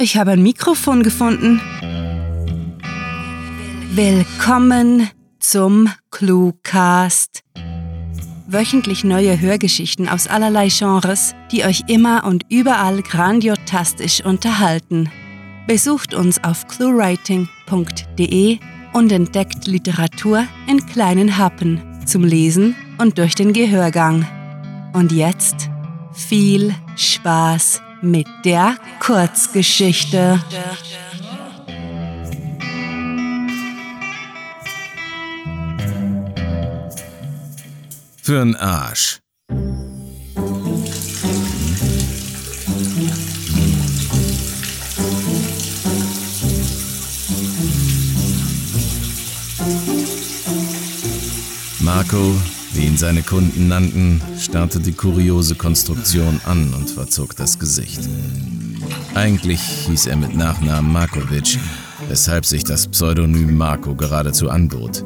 ich habe ein Mikrofon gefunden. Willkommen zum Cluecast. Wöchentlich neue Hörgeschichten aus allerlei Genres, die euch immer und überall grandiotastisch unterhalten. Besucht uns auf cluewriting.de und entdeckt Literatur in kleinen Happen zum Lesen und durch den Gehörgang. Und jetzt viel Spaß mit der Kurzgeschichte. Für'n Arsch. Marco, wie ihn seine Kunden nannten, starrte die kuriose Konstruktion an und verzog das Gesicht. Eigentlich hieß er mit Nachnamen Markovic, weshalb sich das Pseudonym Marco geradezu anbot.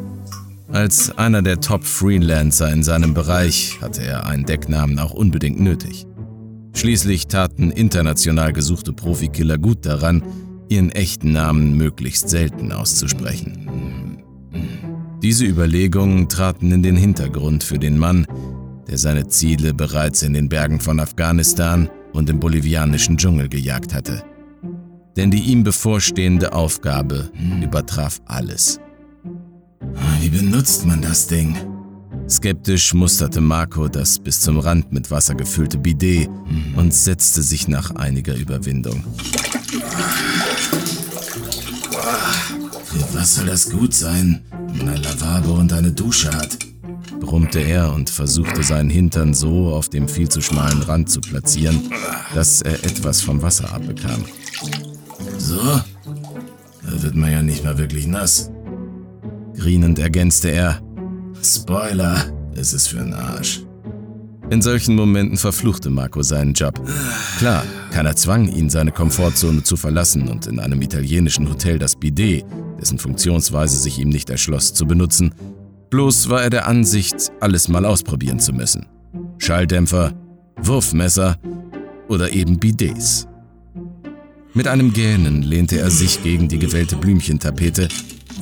Als einer der Top-Freelancer in seinem Bereich hatte er einen Decknamen auch unbedingt nötig. Schließlich taten international gesuchte Profikiller gut daran, ihren echten Namen möglichst selten auszusprechen. Diese Überlegungen traten in den Hintergrund für den Mann, der seine Ziele bereits in den Bergen von Afghanistan und im bolivianischen Dschungel gejagt hatte. Denn die ihm bevorstehende Aufgabe übertraf alles. Wie benutzt man das Ding? Skeptisch musterte Marco das bis zum Rand mit Wasser gefüllte Bidet und setzte sich nach einiger Überwindung. Für was soll das gut sein, man ein Lavabo und eine Dusche hat? brummte er und versuchte seinen Hintern so auf dem viel zu schmalen Rand zu platzieren, dass er etwas vom Wasser abbekam. So? Da wird man ja nicht mal wirklich nass. Grinend ergänzte er: Spoiler, es ist für einen Arsch. In solchen Momenten verfluchte Marco seinen Job. Klar, keiner zwang ihn, seine Komfortzone zu verlassen und in einem italienischen Hotel das Bidet, dessen Funktionsweise sich ihm nicht erschloss, zu benutzen. Bloß war er der Ansicht, alles mal ausprobieren zu müssen. Schalldämpfer, Wurfmesser oder eben Bidets. Mit einem Gähnen lehnte er sich gegen die gewellte Blümchentapete,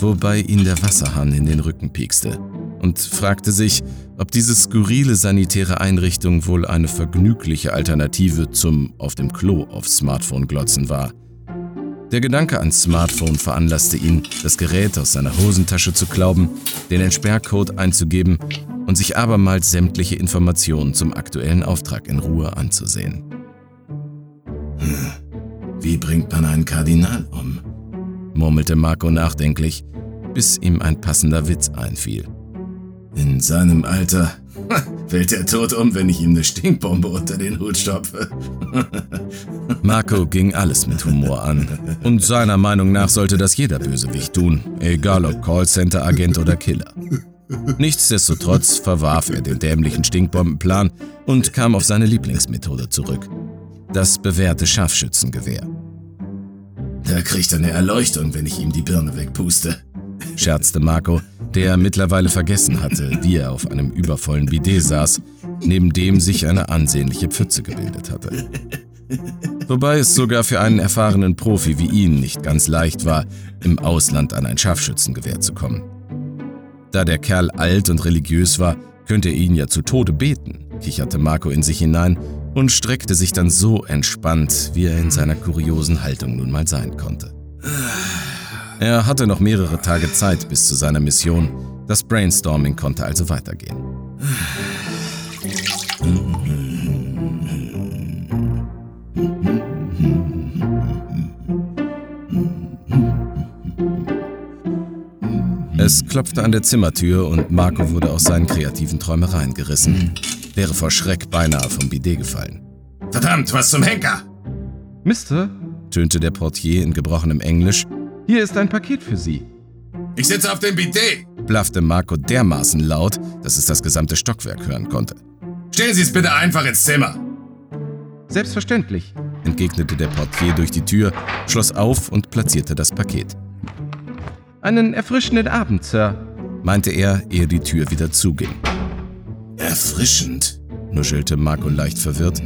wobei ihn der Wasserhahn in den Rücken piekste und fragte sich, ob diese skurrile sanitäre Einrichtung wohl eine vergnügliche Alternative zum auf dem Klo auf Smartphone glotzen war. Der Gedanke ans Smartphone veranlasste ihn, das Gerät aus seiner Hosentasche zu klauben, den Entsperrcode einzugeben und sich abermals sämtliche Informationen zum aktuellen Auftrag in Ruhe anzusehen. Hm, wie bringt man einen Kardinal um? murmelte Marco nachdenklich, bis ihm ein passender Witz einfiel. In seinem Alter fällt der Tod um, wenn ich ihm eine Stinkbombe unter den Hut stopfe. Marco ging alles mit Humor an. Und seiner Meinung nach sollte das jeder Bösewicht tun, egal ob Callcenter-Agent oder Killer. Nichtsdestotrotz verwarf er den dämlichen Stinkbombenplan und kam auf seine Lieblingsmethode zurück. Das bewährte Scharfschützengewehr. Da kriegt er eine Erleuchtung, wenn ich ihm die Birne wegpuste, scherzte Marco, der mittlerweile vergessen hatte, wie er auf einem übervollen Bidet saß, neben dem sich eine ansehnliche Pfütze gebildet hatte. Wobei es sogar für einen erfahrenen Profi wie ihn nicht ganz leicht war, im Ausland an ein Scharfschützengewehr zu kommen. Da der Kerl alt und religiös war, könnte er ihn ja zu Tode beten, kicherte Marco in sich hinein und streckte sich dann so entspannt, wie er in seiner kuriosen Haltung nun mal sein konnte. Er hatte noch mehrere Tage Zeit bis zu seiner Mission. Das Brainstorming konnte also weitergehen. Es klopfte an der Zimmertür und Marco wurde aus seinen kreativen Träumereien gerissen. Wäre vor Schreck beinahe vom Bidet gefallen. Verdammt, was zum Henker! Mister, tönte der Portier in gebrochenem Englisch. Hier ist ein Paket für Sie. Ich sitze auf dem Bidet, blaffte Marco dermaßen laut, dass es das gesamte Stockwerk hören konnte. Stellen Sie es bitte einfach ins Zimmer. Selbstverständlich, entgegnete der Portier durch die Tür, schloss auf und platzierte das Paket. Einen erfrischenden Abend, Sir, meinte er, ehe die Tür wieder zuging. Erfrischend, nuschelte Marco leicht verwirrt.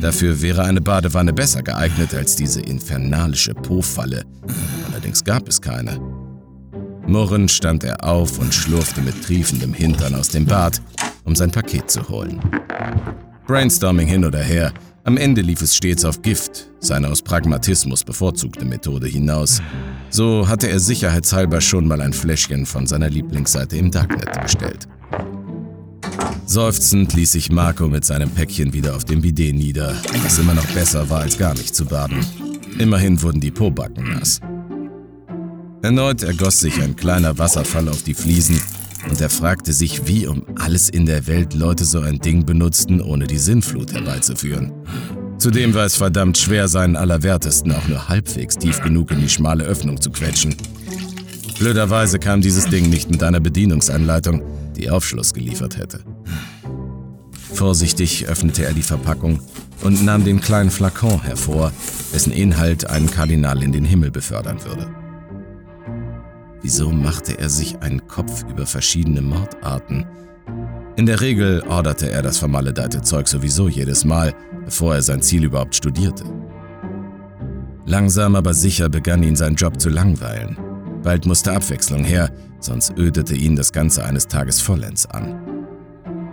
Dafür wäre eine Badewanne besser geeignet als diese infernalische Po-Falle. Allerdings gab es keine. Murrend stand er auf und schlurfte mit triefendem Hintern aus dem Bad, um sein Paket zu holen. Brainstorming hin oder her, am Ende lief es stets auf Gift, seine aus Pragmatismus bevorzugte Methode hinaus. So hatte er sicherheitshalber schon mal ein Fläschchen von seiner Lieblingsseite im Darknet bestellt. Seufzend ließ sich Marco mit seinem Päckchen wieder auf dem Bidet nieder, was immer noch besser war, als gar nicht zu baden. Immerhin wurden die Pobacken nass. Erneut ergoss sich ein kleiner Wasserfall auf die Fliesen und er fragte sich, wie um alles in der Welt Leute so ein Ding benutzten, ohne die Sinnflut herbeizuführen. Zudem war es verdammt schwer, seinen Allerwertesten auch nur halbwegs tief genug in die schmale Öffnung zu quetschen. Blöderweise kam dieses Ding nicht mit einer Bedienungsanleitung, die Aufschluss geliefert hätte. Vorsichtig öffnete er die Verpackung und nahm den kleinen Flakon hervor, dessen Inhalt einen Kardinal in den Himmel befördern würde. Wieso machte er sich einen Kopf über verschiedene Mordarten? In der Regel orderte er das vermaledeite Zeug sowieso jedes Mal, bevor er sein Ziel überhaupt studierte. Langsam aber sicher begann ihn sein Job zu langweilen. Bald musste Abwechslung her, sonst ödete ihn das Ganze eines Tages vollends an.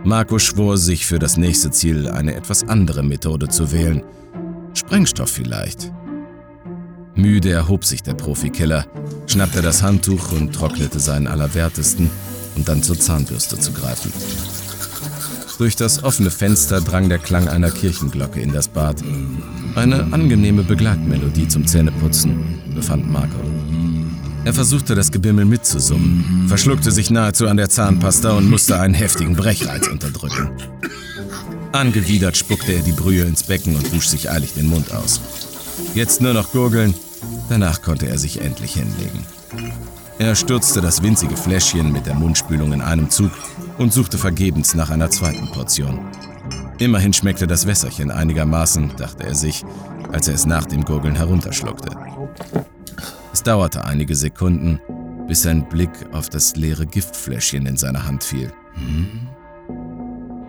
Marco schwor sich für das nächste Ziel eine etwas andere Methode zu wählen. Sprengstoff vielleicht. Müde erhob sich der Profikiller, schnappte das Handtuch und trocknete seinen Allerwertesten, um dann zur Zahnbürste zu greifen. Durch das offene Fenster drang der Klang einer Kirchenglocke in das Bad. Eine angenehme Begleitmelodie zum Zähneputzen, befand Marco. Er versuchte das Gebimmel mitzusummen, verschluckte sich nahezu an der Zahnpasta und musste einen heftigen Brechreiz unterdrücken. Angewidert spuckte er die Brühe ins Becken und wusch sich eilig den Mund aus. Jetzt nur noch gurgeln, danach konnte er sich endlich hinlegen. Er stürzte das winzige Fläschchen mit der Mundspülung in einem Zug und suchte vergebens nach einer zweiten Portion. Immerhin schmeckte das Wässerchen einigermaßen, dachte er sich, als er es nach dem Gurgeln herunterschluckte. Es dauerte einige Sekunden, bis sein Blick auf das leere Giftfläschchen in seiner Hand fiel. Hm?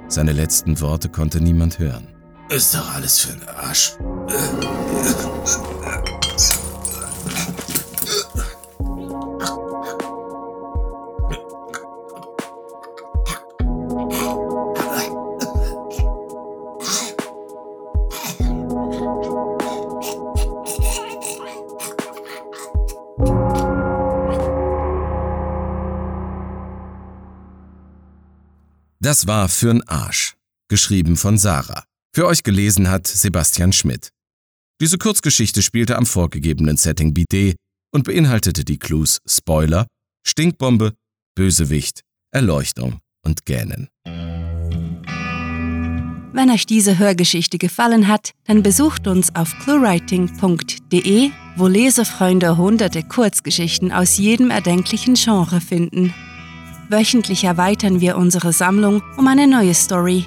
Seine letzten Worte konnte niemand hören. Ist doch alles für den Arsch. Das war Für'n Arsch, geschrieben von Sarah. Für euch gelesen hat Sebastian Schmidt. Diese Kurzgeschichte spielte am vorgegebenen Setting Bidet und beinhaltete die Clues Spoiler, Stinkbombe, Bösewicht, Erleuchtung und Gähnen. Wenn euch diese Hörgeschichte gefallen hat, dann besucht uns auf cluewriting.de, wo Lesefreunde hunderte Kurzgeschichten aus jedem erdenklichen Genre finden. Wöchentlich erweitern wir unsere Sammlung um eine neue Story,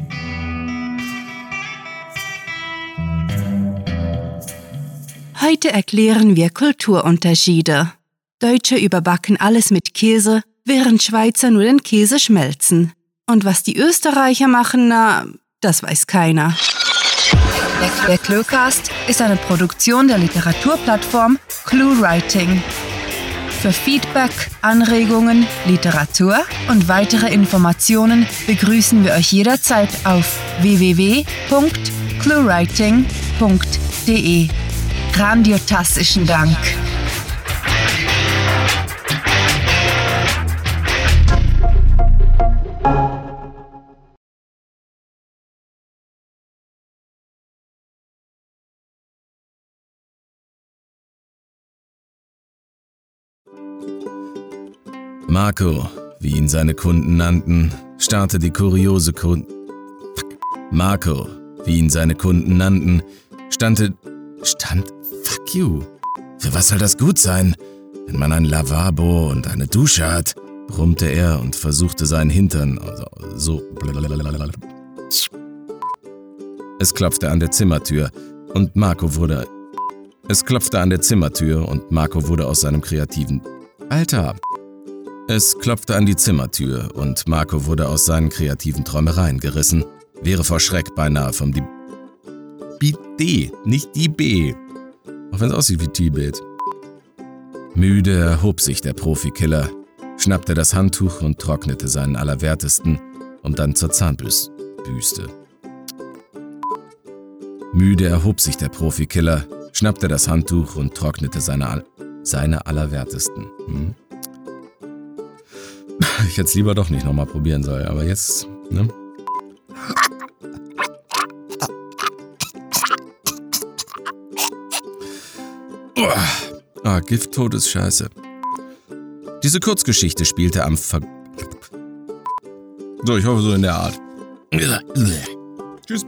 Heute erklären wir Kulturunterschiede. Deutsche überbacken alles mit Käse während Schweizer nur den Käse schmelzen. Und was die Österreicher machen, na, das weiß keiner. Der Cluecast ist eine Produktion der Literaturplattform ClueWriting. Für Feedback, Anregungen, Literatur und weitere Informationen begrüßen wir euch jederzeit auf www.cluewriting.de. Grandiotastischen Dank. Marco, wie ihn seine Kunden nannten, starrte die kuriose Kunden. Marco, wie ihn seine Kunden nannten, stande. Stand. Fuck you. Für was soll das gut sein? Wenn man ein Lavabo und eine Dusche hat, brummte er und versuchte seinen Hintern also so. Es klopfte an der Zimmertür und Marco wurde. Es klopfte an der Zimmertür und Marco wurde aus seinem kreativen. Alter! Es klopfte an die Zimmertür und Marco wurde aus seinen kreativen Träumereien gerissen, wäre vor Schreck beinahe vom die D, nicht die B. Auch wenn es aussieht wie Tibet. Müde erhob sich der Profikiller, schnappte das Handtuch und trocknete seinen Allerwertesten, um dann zur Zahnbürste. Müde erhob sich der Profikiller, schnappte das Handtuch und trocknete seine, All seine Allerwertesten. Hm? Ich hätte es lieber doch nicht nochmal probieren sollen, aber jetzt, ne? Ah, Gifttod ist scheiße. Diese Kurzgeschichte spielte am Ver... So, ich hoffe so in der Art. Tschüss.